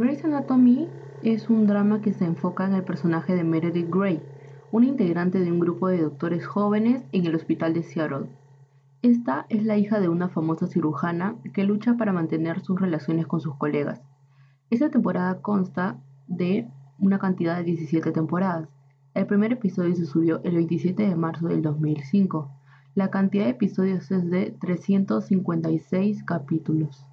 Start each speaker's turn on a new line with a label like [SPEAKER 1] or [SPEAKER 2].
[SPEAKER 1] Grey's Anatomy es un drama que se enfoca en el personaje de Meredith Grey, una integrante de un grupo de doctores jóvenes en el hospital de Seattle. Esta es la hija de una famosa cirujana que lucha para mantener sus relaciones con sus colegas. Esta temporada consta de una cantidad de 17 temporadas. El primer episodio se subió el 27 de marzo del 2005. La cantidad de episodios es de 356 capítulos.